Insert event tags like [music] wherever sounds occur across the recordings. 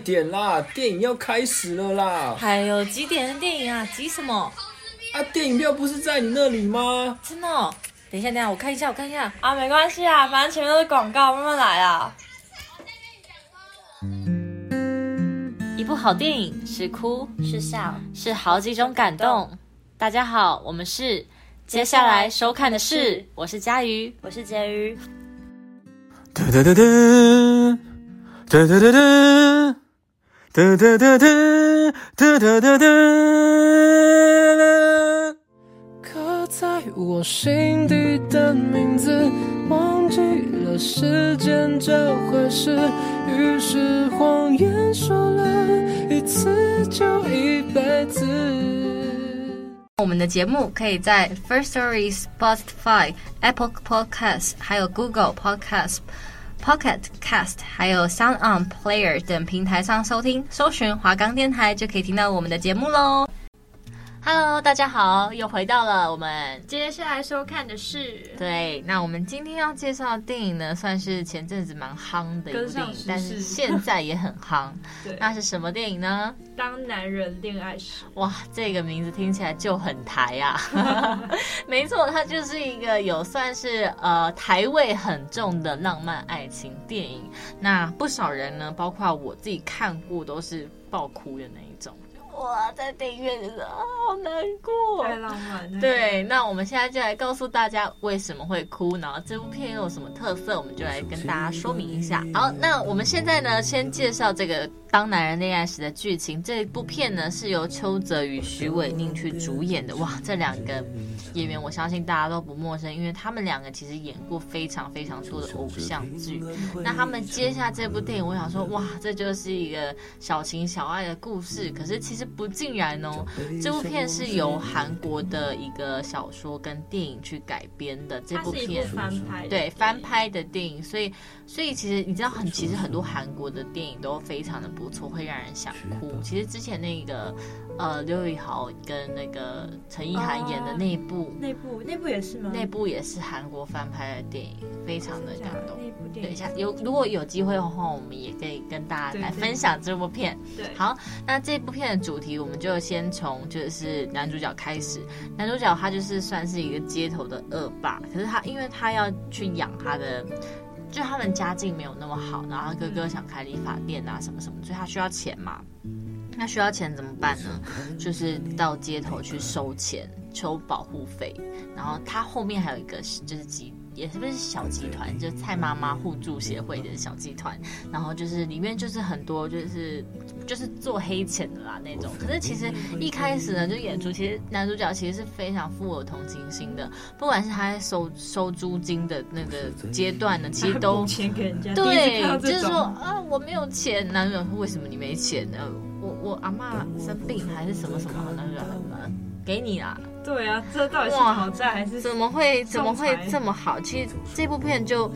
快点啦，电影要开始了啦！还有几点的电影啊？急什么？啊，电影票不是在你那里吗？真的哦？等一下，等一下，我看一下，我看一下。啊，没关系啊，反正前面都是广告，慢慢来啊。一部好电影是哭是笑是好几种感动。大家好，我们是接下来收看的是，我是佳瑜，我是婕妤。哒哒哒哒，哒哒哒哒，哒哒哒哒，哒哒哒哒。刻在我心底的名字，忘记了时间这回事，于是谎言说了一次就一辈子。我们的节目可以在 First Story、Spotify、Apple Podcasts、还有 Google Podcasts、Pocket Cast、还有 Sound On Player 等平台上收听，搜寻华冈电台就可以听到我们的节目喽。Hello，大家好，又回到了我们接下来收看的是对。那我们今天要介绍的电影呢，算是前阵子蛮夯的一部电影，但是现在也很夯。[laughs] 对，那是什么电影呢？当男人恋爱时。哇，这个名字听起来就很台啊！[laughs] [laughs] 没错，它就是一个有算是呃台味很重的浪漫爱情电影。那不少人呢，包括我自己看过，都是爆哭的那一种。哇，在电影院的时候好难过，太浪漫了。对，那我们现在就来告诉大家为什么会哭，然后这部片又有什么特色，我们就来跟大家说明一下。好，那我们现在呢，先介绍这个《当男人恋爱时》的剧情。这部片呢是由邱泽与许伟宁去主演的。哇，这两个演员我相信大家都不陌生，因为他们两个其实演过非常非常多的偶像剧。那他们接下这部电影，我想说，哇，这就是一个小情小爱的故事。可是其实。不尽然哦，这部片是由韩国的一个小说跟电影去改编的。这部片翻拍，对翻拍的电影，所以所以其实你知道很，其实很多韩国的电影都非常的不错，会让人想哭。其实之前那个呃刘宇豪跟那个陈意涵演的那一部，那部那部也是吗？那部也是韩国翻拍的电影，非常的感动。等一下有如果有机会的话，我们也可以跟大家来分享这部片。对，对，好，那这部片的主题。我们就先从就是男主角开始，男主角他就是算是一个街头的恶霸，可是他因为他要去养他的，就他们家境没有那么好，然后他哥哥想开理发店啊什么什么，所以他需要钱嘛，那需要钱怎么办呢？[laughs] 就是到街头去收钱，收保护费，然后他后面还有一个就是集。也是不是小集团，就蔡妈妈互助协会的小集团，然后就是里面就是很多就是就是做黑钱的啦那种。可是其实一开始呢，就演出其实男主角其实是非常富有同情心的，不管是他在收收租金的那个阶段呢，其实都钱给人家。对，就是说啊，我没有钱，男主角说为什么你没钱呢？我我阿妈生病还是什么什么，男主角什么给你啦。对啊，这到底是好债还是怎么会怎么会这么好？其实这部片就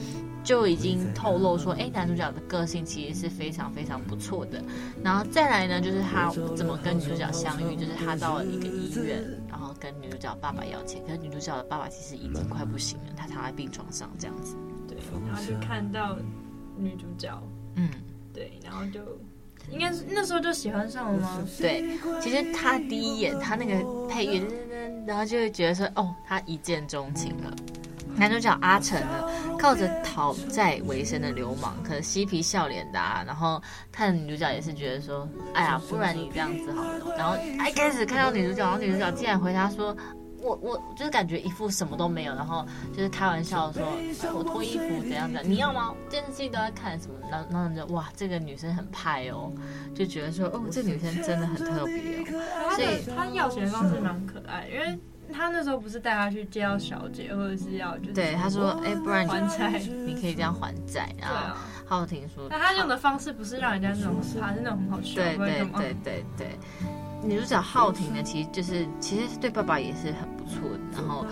就已经透露说，哎，男主角的个性其实是非常非常不错的。然后再来呢，就是他怎么跟女主角相遇，就是他到了一个医院，然后跟女主角爸爸要钱，可是女主角的爸爸其实已经快不行了，他躺在病床上这样子。对，然后就看到女主角，嗯，对，然后就。应该是那时候就喜欢上了吗？对，其实他第一眼他那个配乐，然后就会觉得说，哦，他一见钟情了。男主角阿成呢，靠着讨债为生的流氓，可能嬉皮笑脸的啊。然后他的女主角也是觉得说，哎呀，不然你这样子好了。然后一开始看到女主角，然后女主角竟然回答说。我我就是感觉一副什么都没有，然后就是开玩笑说，我脱衣服怎样怎样，你要吗？电视剧都在看什么？然后然后就哇，这个女生很派哦，就觉得说哦，这女生真的很特别哦。所以她要钱方式蛮可爱，因为她那时候不是带他去介绍小姐，或者是要就是对他说，哎，不然你还债，[laughs] 你可以这样还债。然后浩庭说，那他用的方式不是让人家那种他，是那种很好笑。对对对对对，对。女主角浩庭呢，其实就是其实对爸爸也是很不错的。然后，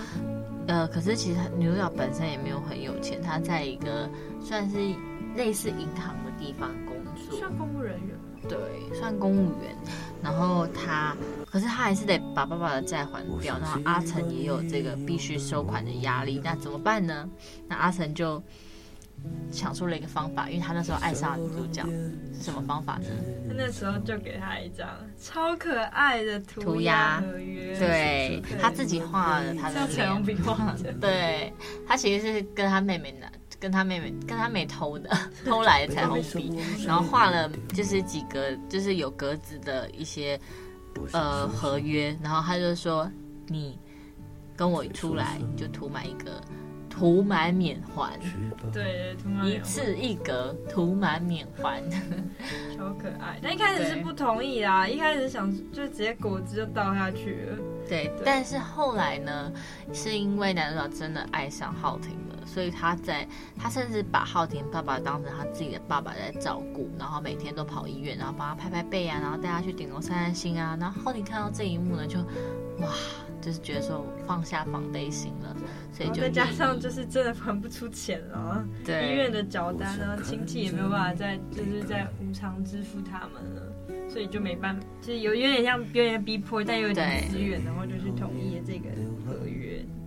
呃，可是其实女主角本身也没有很有钱，她在一个算是类似银行的地方工作，算公务人员。对，算公务员。然后他，可是他还是得把爸爸的债还掉。然后阿成也有这个必须收款的压力，那怎么办呢？那阿成就想出了一个方法，因为他那时候爱上女主角，是什么方法呢？他那时候就给他一张超可爱的涂鸦合约，对，他自己画的他的彩虹笔画的，[laughs] 对，他其实是跟他妹妹拿，跟他妹妹跟他妹偷的，[laughs] 偷来的彩虹笔，然后画了就是几格，就是有格子的一些呃合约，然后他就说你跟我出来就涂满一个。涂满免环，对，涂满一次一格，涂满免环，[laughs] 超可爱。但一开始是不同意啦，一开始想就直接果汁就倒下去了。对，对。但是后来呢，是因为男主角真的爱上浩廷了，所以他在他甚至把浩廷爸爸当成他自己的爸爸在照顾，然后每天都跑医院，然后帮他拍拍背啊，然后带他去顶楼散散心啊。然后浩廷看到这一幕呢，就哇。就是觉得说放下防备心了，所以就再加上就是真的还不出钱了，对医院的缴单呢，亲戚也没有办法再就是在无偿支付他们了，所以就没办法，就是有有点像有点逼迫，但又有点资源，然后就去同意了这个。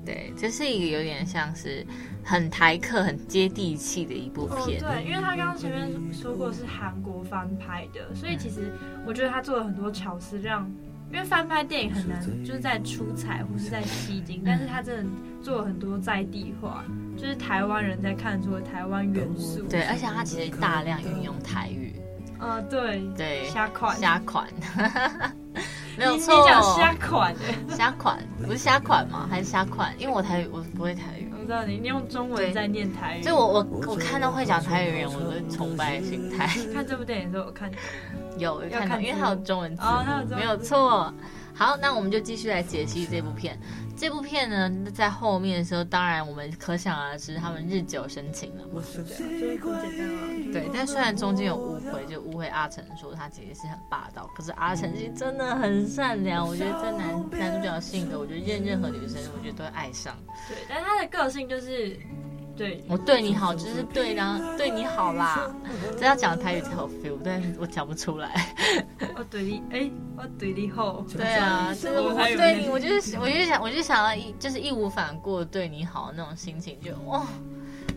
对，这是一个有点像是很台客、很接地气的一部片。哦。对，因为他刚刚前面说过是韩国翻拍的，所以其实我觉得他做了很多巧思，让。因为翻拍电影很难，就是在出彩或是在吸睛，[laughs] 但是他真的做了很多在地化，就是台湾人在看出的台湾元素。对，而且他其实大量运用台语。呃，对对，虾款虾款，没有错。你讲虾款的虾款不是虾款吗？还是虾款？因为我台语我不会台语。我知道你，你用中文在念台语。所以我我我看到会讲台语的人，我都是崇拜的心态。看这部电影的时候，我看有有看到，因为它有中文字，没有错。好，那我们就继续来解析这部片。这部片呢，在后面的时候，当然我们可想而知，他们日久生情了嘛。对，但虽然中间有误会，就误会阿成说他其实是很霸道，可是阿成其实真的很善良。我觉得这男男主角的性格，我觉得任任何女生，我觉得都会爱上。对，但他的个性就是。对，我对你好就是对的，对你好啦。[laughs] 这要讲台语才有 feel，但是我讲不出来。我对你，哎，我对你好。对啊，就是我对你，我就是，我就想，我就想要一，就是义无反顾对你好那种心情，就哦，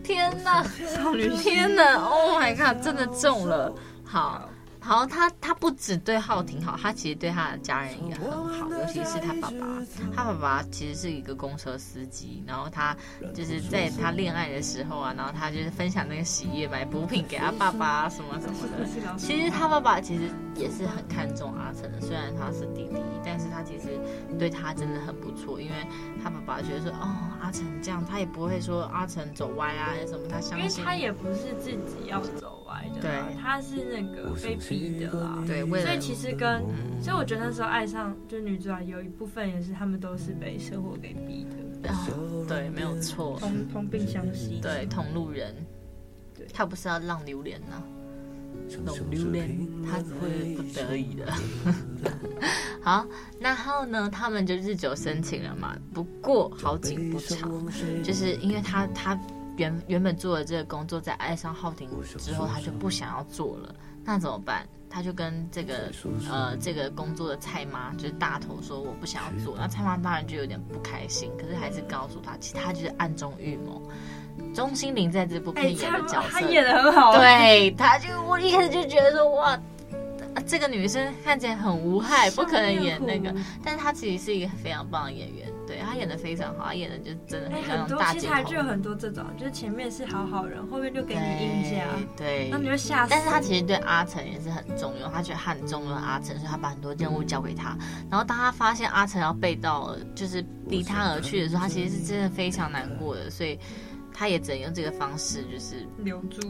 天哪，[laughs] 少女，天哪，Oh my god，真的中了，好。好，他他不只对浩廷好，他其实对他的家人也很好，尤其是他爸爸。他爸爸其实是一个公车司机，然后他就是在他恋爱的时候啊，然后他就是分享那个喜悦，买补品给他爸爸什么什么的。[laughs] 其实他爸爸其实也是很看重阿成的，虽然他是弟弟，但是他其实对他真的很不错，因为他爸爸觉得说，哦，阿成这样，他也不会说阿成走歪啊什么，他相信，因为他也不是自己要走对，他是那个被。逼的啦，对，所以其实跟，所以我觉得那时候爱上就女主角有一部分也是他们都是被生活给逼的，哦、对，没有错，同同病相吸，对，同路人，对，他不是要浪榴莲呐、啊，浪流连，他只会不得已的。[laughs] 好，然后呢，他们就日久生情了嘛。不过好景不长，就是因为他他原原本做的这个工作，在爱上浩廷之后，他就不想要做了。那怎么办？他就跟这个呃这个工作的蔡妈就是大头说，我不想要做。那蔡妈当然就有点不开心，可是还是告诉他，其实他就是暗中预谋。钟欣凌在这部片演的角色，他演的很好。对，他就我一开始就觉得说哇。这个女生看起来很无害，不可能演那个，但是她其实是一个非常棒的演员，对，她演的非常好，她演的就真的很像大姐头。其实还就有很多这种，就是前面是好好人，后面就给你阴家，对，那你就吓死。但是她其实对阿成也是很重要，她觉得他很重要阿成，所以她把很多任务交给他。然后当她发现阿成要背道，就是离他而去的时候，她其实是真的非常难过的，所以她也只能用这个方式，就是留住。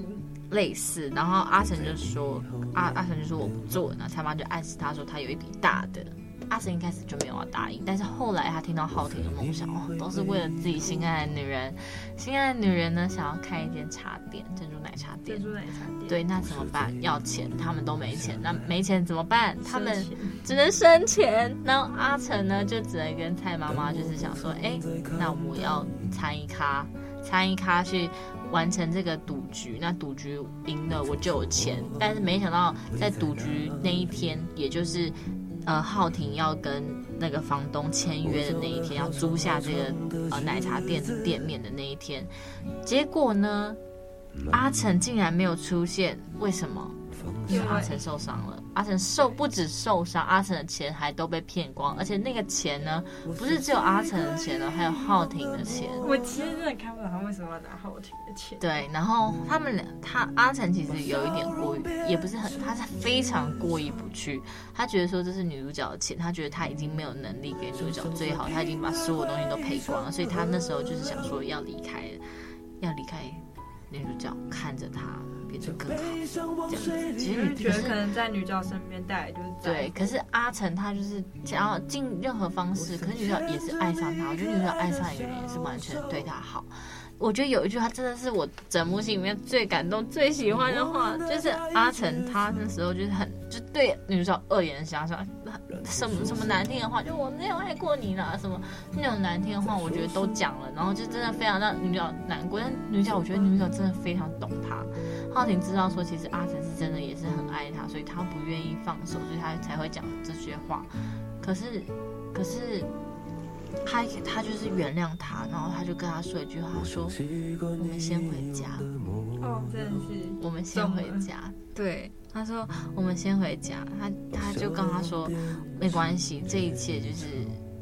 类似，然后阿成就说，阿阿成就说我不做，那蔡妈就暗示他说他有一笔大的，阿成一开始就没有要答应，但是后来他听到浩婷的梦想，哦，都是为了自己心爱的女人，心爱的女人呢想要开一间茶店，珍珠奶茶店，珍珠奶茶店，对，那怎么办？要钱，他们都没钱，那没钱怎么办？他们只能生钱，然后阿成呢就只能跟蔡妈妈就是想说，哎，那我要参一咖，参与咖去。完成这个赌局，那赌局赢了我就有钱，但是没想到在赌局那一天，也就是呃浩廷要跟那个房东签约的那一天，要租下这个呃奶茶店的店面的那一天，结果呢，阿成竟然没有出现，为什么？因为阿成受伤了，阿成受不止受伤，阿成的钱还都被骗光，而且那个钱呢，不是只有阿成的钱呢，还有浩廷的钱。我其实真的看不懂他为什么要拿浩廷的钱。对，然后他们俩，他阿成其实有一点过于，也不是很，他是非常过意不去。他觉得说这是女主角的钱，他觉得他已经没有能力给女主角最好，他已经把所有东西都赔光了，所以他那时候就是想说要离开，要离开女主角，看着他。变得更好，这样子。其实你觉得可能在女主角身边带来就是对，可是阿成他就是想要尽任何方式，可是女主角也是爱上他。我觉得女主角爱上一个人也是完全对他好。我觉得有一句话真的是我整部戏里面最感动、最喜欢的话，就是阿成他那时候就是很就对女主角恶言相向，什么什么难听的话，就我没有爱过你啦，什么那种难听的话，我觉得都讲了，然后就真的非常让女主角难过。但女主角我觉得女主角真的非常懂他。浩廷知道说其实阿成是真的也是很爱他，所以他不愿意放手，所以他才会讲这些话。可是，可是。他他就是原谅他，然后他就跟他说一句话，说：“我们先回家。”哦，真的是。我们先回家。对，他说：“我们先回家。”他他就跟他说：“没关系，这一切就是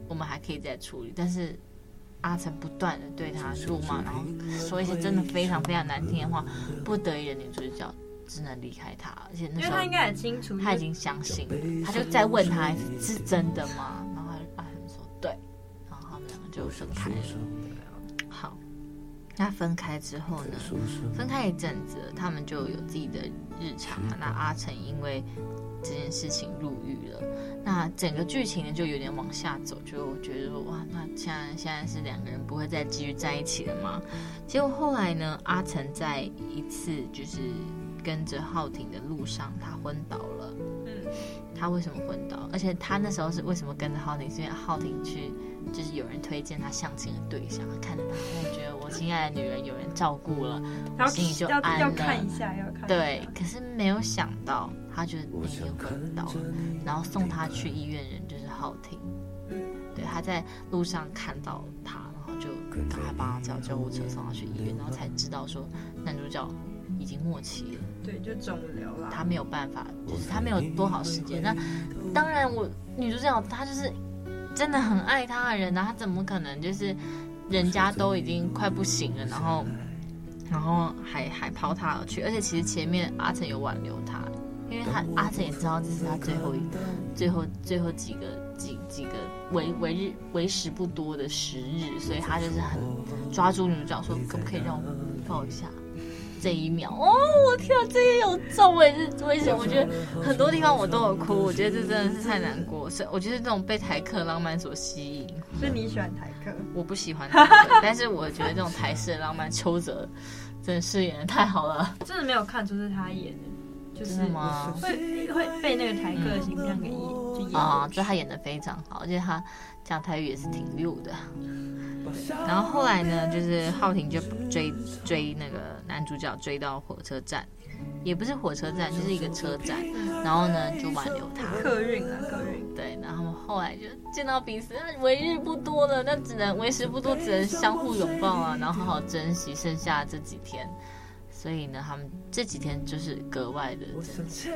我们还可以再处理。”但是阿成不断的对他辱骂，然后说一些真的非常非常难听的话，不得已的女主角只能离开他。而且那时候他应该很清楚，他已经相信了，他就再问他是真的吗？然后阿成说：“对。”然后他们两个就分开了。好，那分开之后呢？分开一阵子，他们就有自己的日常。那阿成因为这件事情入狱了。那整个剧情呢，就有点往下走。就我觉得说，哇，那现在现在是两个人不会再继续在一起了吗？结果后来呢，阿成在一次就是跟着浩廷的路上，他昏倒了。嗯，他为什么昏倒？而且他那时候是为什么跟着浩廷？是因为浩廷去。就是有人推荐他相亲的对象，看着他，我觉得我亲爱的女人有人照顾了，然后心里就安了。要看一下，要看一下。对，可是没有想到，他就那天昏倒了，然后送他去医院人就是浩廷。嗯，对，他在路上看到他，然后就赶快帮他叫救护车送他去医院，然后才知道说男主角已经末期了。对，就肿瘤了。他没有办法，就是他没有多少时间。那当然，我女主角她就是。真的很爱他的人，然后他怎么可能就是人家都已经快不行了，然后然后还还抛他而去？而且其实前面阿成有挽留他，因为他阿成也知道这是他最后一最后最后几个几几个为为日为时不多的时日，所以他就是很抓住女主角说，可不可以让我抱一下？这一秒哦，我天啊，这也有中诶，是我也是？我觉得很多地方我都有哭，我觉得这真的是太难过。所以我觉得这种被台客浪漫所吸引。所以你喜欢台客？我不喜欢台客，[laughs] 但是我觉得这种台式的浪漫，邱泽真的饰演的太好了。真的没有看出是他演的，就是吗？会会被那个台客的形象给演，嗯、就演啊，就他演的非常好，而且他讲台语也是挺溜的。然后后来呢，就是浩廷就追追那个男主角追到火车站，也不是火车站，就是一个车站。然后呢，就挽留他。客运啊，客运。对，然后后来就见到彼此，那为日不多了，那只能为时不多，只能相互拥抱啊，然后好好珍惜剩下这几天。所以呢，他们这几天就是格外的珍惜。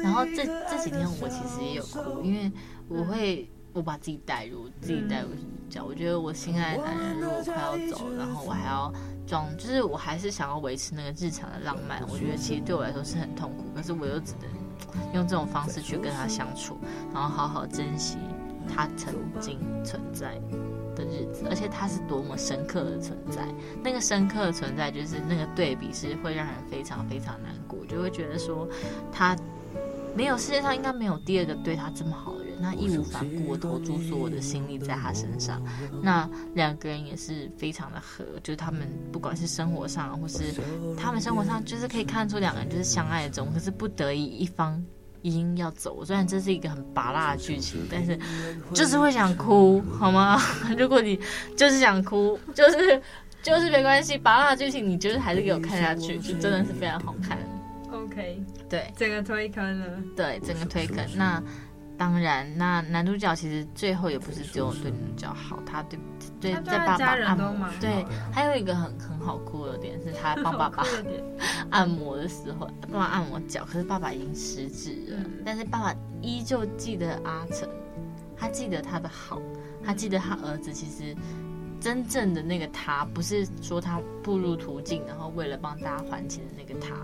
然后这这几天我其实也有哭，因为我会。我把自己带入，自己带入角。我觉得我心爱的男人如果快要走，然后我还要装，就是我还是想要维持那个日常的浪漫。我觉得其实对我来说是很痛苦，可是我又只能用这种方式去跟他相处，然后好好珍惜他曾经存在的日子。而且他是多么深刻的存在，那个深刻的存在就是那个对比是会让人非常非常难过，就会觉得说他没有，世界上应该没有第二个对他这么好的人。那义无反顾，我投注所有的心力在他身上。那两个人也是非常的合，就是他们不管是生活上，或是他们生活上，就是可以看出两个人就是相爱中，可是不得已一方已经要走。虽然这是一个很拔辣的剧情，但是就是会想哭，好吗？[laughs] 如果你就是想哭，就是就是没关系，拔辣的剧情你就是还是给我看下去，就真的是非常好看。OK，对，整个推坑了，对，整个推坑那。当然，那男主角其实最后也不是只有对女主角好，他对对在爸爸按摩，对，还有一个很很好哭的点是他帮爸爸 [laughs] [laughs] 按摩的时候，爸爸按摩脚，可是爸爸已经失智了，嗯、但是爸爸依旧记得阿成，他记得他的好，他记得他儿子其实真正的那个他，不是说他步入途径，然后为了帮大家还钱的那个他。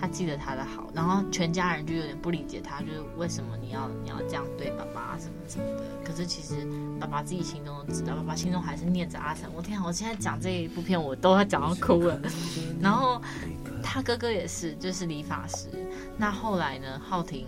他记得他的好，然后全家人就有点不理解他，就是为什么你要你要这样对爸爸什么什么的。可是其实爸爸自己心中都知道，爸爸心中还是念着阿成。我天啊，我现在讲这一部片，我都要讲到哭了。[laughs] 然后他哥哥也是，就是理发师。那后来呢，浩庭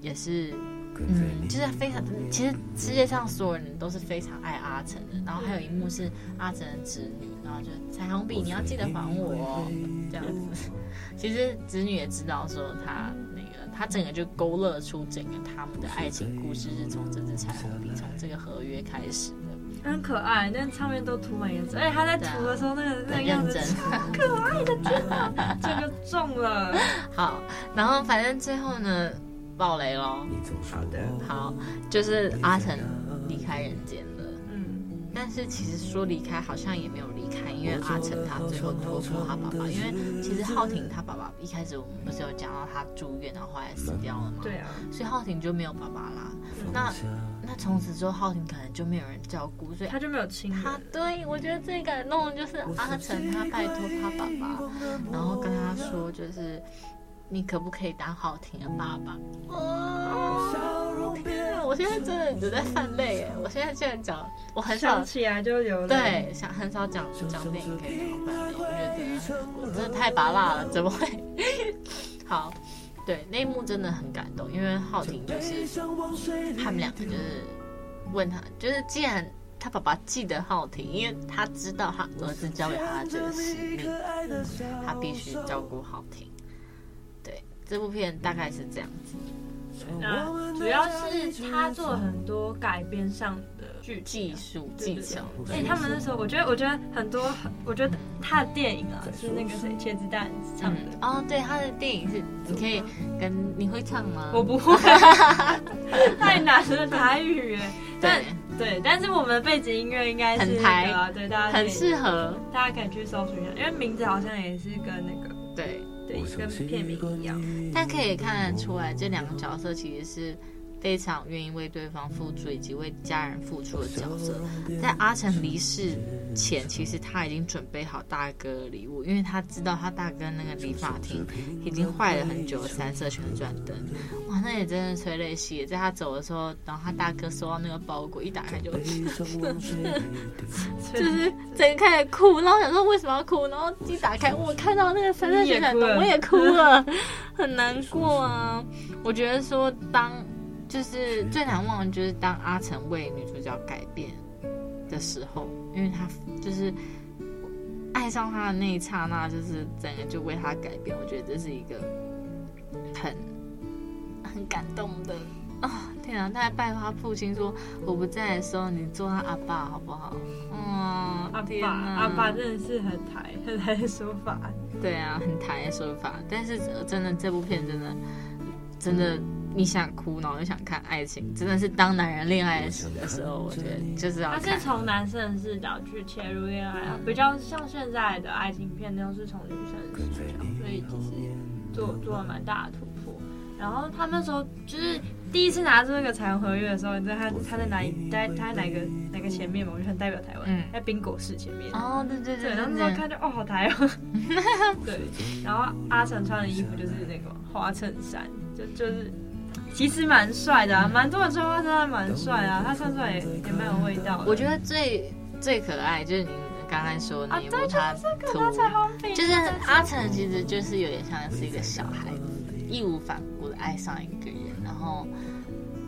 也是，嗯，就是非常，其实世界上所有人都是非常爱阿成的。然后还有一幕是阿成的侄女，然后就彩虹笔，你要记得还我哦，这样子。[laughs] 其实子女也知道，说他那个，他整个就勾勒出整个他们的爱情故事，是从这支彩虹笔，从这个合约开始的。很可爱，那上面都涂满颜色，而且他在涂的时候，那个那个样子超可爱的，天哪，这个中了。[laughs] 好，然后反正最后呢，爆雷喽。好的，好，就是阿成离开人间。但是其实说离开好像也没有离开，因为阿成他最后托付他爸爸，因为其实浩廷他爸爸一开始我们不是有讲到他住院，然后后来死掉了嘛？对啊，所以浩廷就没有爸爸啦。那那从此之后浩廷可能就没有人照顾，所以他就没有亲人。他对，我觉得最感动的就是阿成他拜托他爸爸，然后跟他说就是。你可不可以当浩婷的爸爸？哦，天啊！我现在真的只在犯泪哎！我现在竟然讲，我很少想起来就有对，想很少讲讲电影可以好泛泪，我觉得我真的太拔辣了，怎么会？[laughs] 好，对，那一幕真的很感动，因为浩婷就是他们两个就是问他，就是既然他爸爸记得浩婷，因为他知道他儿子交给他的这个使命，他必须照顾浩庭。这部片大概是这样子，那主要是他做了很多改编上的剧技术技巧。哎，他们那时候，我觉得，我觉得很多，我觉得他的电影啊，是那个谁，茄子蛋唱的。哦，对，他的电影是，你可以跟你会唱吗？我不会，太难了台语哎。但对，但是我们的背景音乐应该是很台，对，大家很适合，大家可以去搜索一下，因为名字好像也是跟那个对。跟片名一样，但可以看得出来，这两个角色其实是非常愿意为对方付出以及为家人付出的角色。在阿成离世前，其实他已经准备好大哥的礼物，因为他知道他大哥那个理发厅已经坏了很久，三色旋转灯，哇，那也真的催泪戏。在他走的时候，然后他大哥收到那个包裹，一打开就，[laughs] [laughs] 就是整个开始哭，然后想说为什么要哭，然后一打开，我看到那个三色旋转灯，我也哭了，很难过啊。我觉得说当。就是最难忘的，就是当阿成为女主角改变的时候，因为他就是爱上他的那一刹那，就是整个就为他改变。我觉得这是一个很很感动的啊、哦！天啊，他还拜托他父亲说：“我不在的时候，你做他阿爸好不好？”嗯，阿爸，阿爸真的是很台很台的说法。对啊，很台的说法。但是真的，这部片真的真的。你想哭，然后又想看爱情，真的是当男人恋爱时的时候，我觉得就是。他是从男生的视角去切入恋爱啊，比较像现在的爱情片都是从女生的视角，所以其实做做了蛮大的突破。然后他那时候就是第一次拿出那个彩虹合约的时候，你知道他他在哪里？在他在哪个哪个前面嘛？我就很代表台湾，嗯、在宾果市前面。哦，对对对，对，然后那时候看着哦，好台湾。对，然后阿成穿的衣服就是那个花衬衫，就就是。其实蛮帅的啊，蛮多人说他真的蛮帅啊，他穿出来也也蛮有味道。我觉得最最可爱就是你刚刚说那一幕，他涂，就是阿成其实就是有点像是一个小孩子，义无反顾的爱上一个人，然后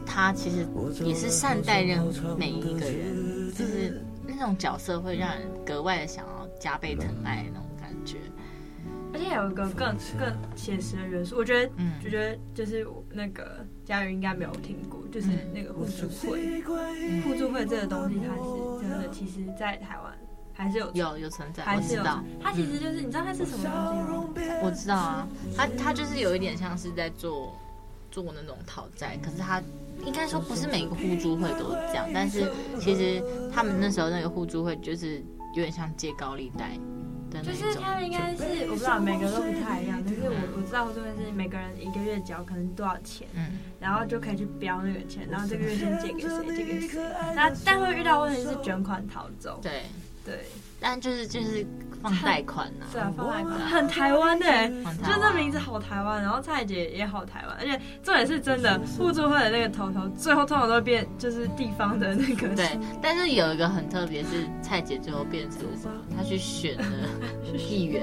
他其实也是善待任何每一个人，就是那种角色会让人格外的想要加倍疼爱那种感觉。而且有一个更更写实的元素，我觉得，嗯，就觉得就是那个家人应该没有听过，就是那个互助会，互助会这个东西，它是真的，其实，在台湾还是有有有存在，还是有。我知道，它其实就是，你知道它是什么东西吗？我知道啊，它它就是有一点像是在做做那种讨债，可是它应该说不是每个互助会都是这样，但是其实他们那时候那个互助会就是有点像借高利贷的那种。就是他们应该是我不知道每个都不太一样，但是我我知道互助会是每个人一个月交可能多少钱，嗯，然后就可以去标那个钱，然后这个月先借给谁，借给谁，那但会遇到问题是卷款逃走。对对。但就是就是放贷款呐，[laughs] 对啊，放贷款很台湾的，就这名字好台湾，然后蔡姐也好台湾，而且重点是真的互助会的那个头头，最后通常都会变就是地方的那个。对，但是有一个很特别，是蔡姐最后变成什么？她去选了 [laughs] 议员。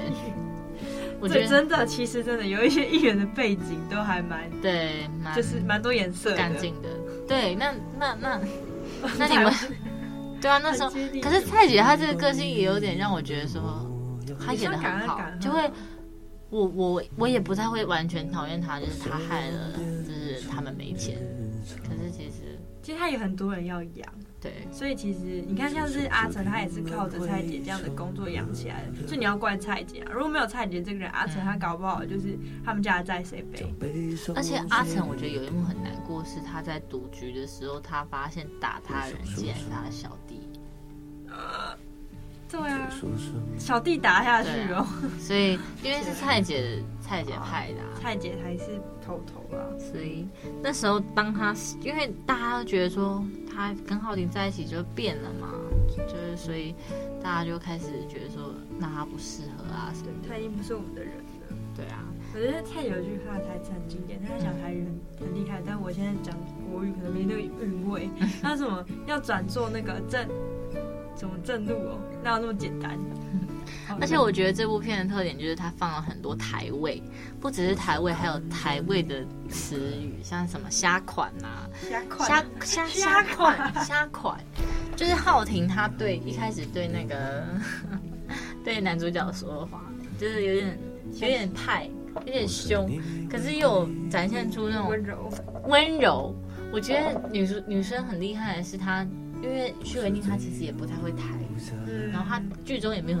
我觉得真的，其实真的有一些议员的背景都还蛮对，蛮就是蛮多颜色、干净的。对，那那那 [laughs] 那你们。对啊，那时候可是蔡姐她这个个性也有点让我觉得说，她演的很好，就会我我我也不太会完全讨厌她，就是她害了，就是他们没钱。其实他有很多人要养，对，所以其实你看像是阿成，他也是靠着蔡姐这样的工作养起来的，所以你要怪蔡姐啊。如果没有蔡姐这个人，阿成他搞不好就是他们家的债谁背？而且阿成我觉得有一幕很难过，是他在赌局的时候，他发现打他的人竟然是他的小弟。对啊，小弟打下去哦，啊、所以因为是蔡姐，蔡姐派的、啊，蔡姐还是头头啊，所以那时候当他，因为大家都觉得说他跟浩廷在一起就变了嘛，就是所以大家就开始觉得说，那他不适合啊什么的，他已经不是我们的人了。对啊，我觉得蔡姐有句话台词很经典，他讲台语很很厉害，但我现在讲国语可能没那个韵味。[laughs] 他什么要转做那个正。怎么正路哦？哪有那么简单？而且我觉得这部片的特点就是它放了很多台味，不只是台味，还有台味的词语，像什么虾款呐、啊，虾款，虾虾虾款，虾款，就是浩廷他对一开始对那个 [laughs] 对男主角说的话，就是有点有点派，有点凶，可是又展现出那种温柔。温柔。我觉得女主女生很厉害的是她。因为徐伟宁她其实也不太会台语，嗯、然后她剧中也没有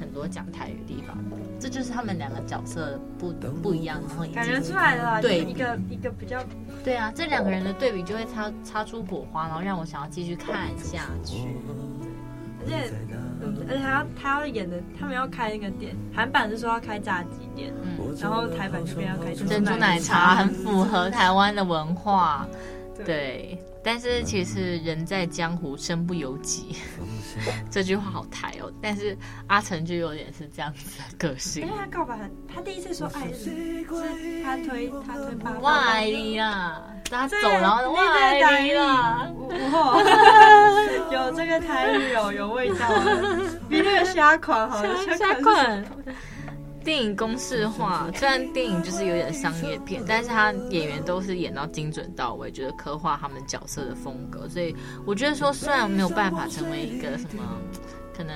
很多讲台语的地方，这就是他们两个角色不不一样，然后感觉出来了，对。一个一个比较，对啊，这两个人的对比就会擦擦出火花，然后让我想要继续看下去。而且，而且他要他要演的，他们要开那个店，韩版是说要开炸鸡店，嗯，然后台版这边要开珍珠奶茶，很符合台湾的文化，对。对但是其实人在江湖身不由己，[laughs] 这句话好台哦。但是阿成就有点是这样子的个性。因为他告白很，他第一次说爱是，是他推他推八卦。我爱你啦，他走然后我爱你啦。有这个台语有有味道，比那个虾款好像虾款。电影公式化，虽然电影就是有点商业片，但是他演员都是演到精准到位，觉得刻画他们角色的风格，所以我觉得说，虽然没有办法成为一个什么，可能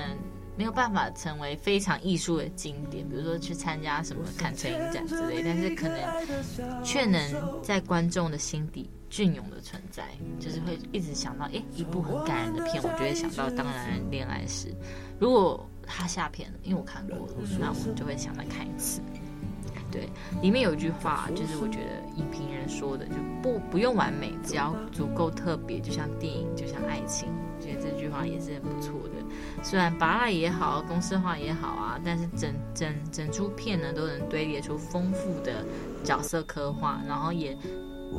没有办法成为非常艺术的经典，比如说去参加什么坎城影展之类，但是可能却能在观众的心底隽永的存在，就是会一直想到，哎，一部很感人的片，我就会想到《当然恋爱时》，如果。他下片了，因为我看过了，那我就会想再看一次。对，里面有一句话，就是我觉得影评人说的，就不不用完美，只要足够特别，就像电影，就像爱情。我觉得这句话也是很不错的。虽然芭乐也好，公式化也好啊，但是整整整出片呢，都能堆叠出丰富的角色刻画，然后也。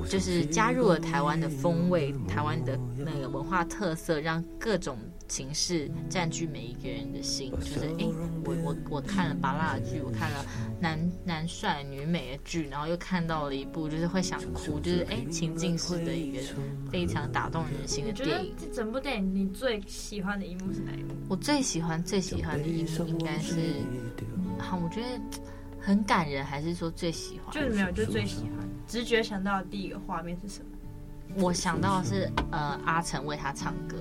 就是加入了台湾的风味，台湾的那个文化特色，让各种情势占据每一个人的心。就是哎，我我我看了巴拉的剧，我看了男男帅女美的剧，然后又看到了一部就是会想哭，就是哎情境式的一个非常打动人心的电影。这整部电影你最喜欢的一幕是哪一幕？我最喜欢最喜欢的一幕应该是，好，我觉得。很感人，还是说最喜欢？就是没有，就最喜欢。直觉想到的第一个画面是什么？我想到的是呃，阿成为他唱歌，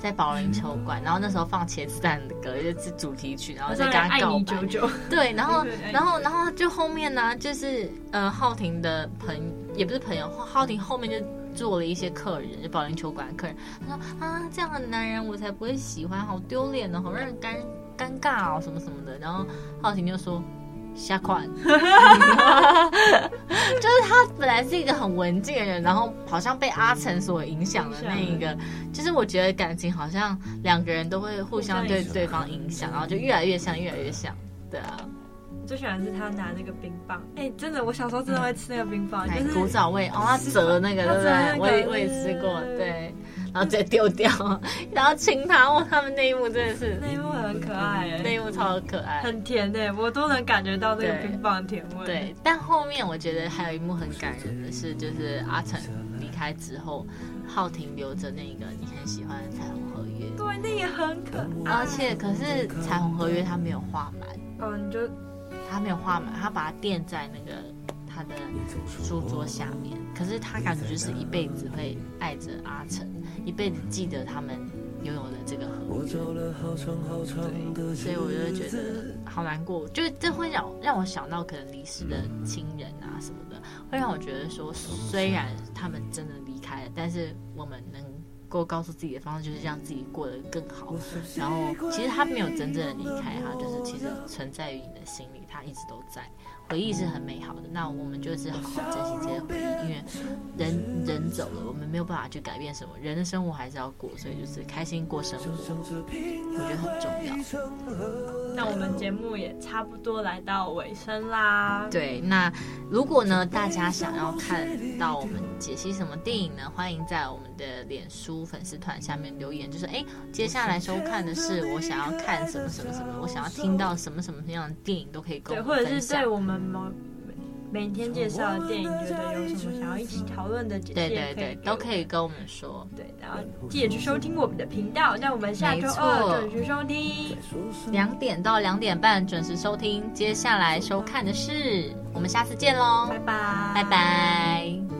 在保龄球馆，然后那时候放茄子蛋的歌，就是主题曲，然后再跟他告白。久久对，然后然后然后就后面呢，就是呃，浩廷的朋友也不是朋友，浩廷后面就做了一些客人，就保龄球馆的客人。他说啊，这样的男人我才不会喜欢，好丢脸哦，好让人尴尴尬哦，什么什么的。然后浩廷就说。下款，[laughs] [laughs] 就是他本来是一个很文静的人，然后好像被阿成所影响的那一个，就是我觉得感情好像两个人都会互相对对方影响，然后就越来越像，越来越像，对啊。最喜欢是他拿那个冰棒，哎、欸，真的，我小时候真的会吃那个冰棒，嗯、就是古早味哦，他折那个，对不对？我也我也吃过，对。然后直接丢掉，然后亲他，哦，他们那一幕真的是，那一幕很可爱，那一幕超可爱，很甜诶，我都能感觉到那个冰棒甜味。对，但后面我觉得还有一幕很感人的是，就是阿成离开之后，浩廷留着那个你很喜欢的彩虹合约，对，那也很可爱。而且可是彩虹合约他没有画满，嗯，你就他没有画满，他把它垫在那个。他的书桌下面，可是他感觉就是一辈子会爱着阿成，一辈子记得他们拥有的这个合约。对，所以我就觉得好难过，就是这会让让我想到可能离世的亲人啊什么的，会让我觉得说，虽然他们真的离开了，但是我们能够告诉自己的方式就是让自己过得更好。然后其实他没有真正的离开，他就是其实存在于你的心里，他一直都在。回忆是很美好的，那我们就是好好珍惜这些回忆，因为人人走了，我们没有办法去改变什么，人的生活还是要过，所以就是开心过生活，我觉得很重要。那我们节目也差不多来到尾声啦。对，那如果呢，大家想要看到我们解析什么电影呢？欢迎在我们的脸书粉丝团下面留言，就是哎，接下来收看的是我想要看什么什么什么，我想要听到什么什么样的电影都可以跟我们分享。对，或者是对我们。每天介绍的电影，觉得有什么想要一起讨论的，对对对，都可以跟我们说。对，然后记得去收听我们的频道。那我们下周二准时收听，两点到两点半准时收听。接下来收看的是，我们下次见喽，拜拜，拜拜。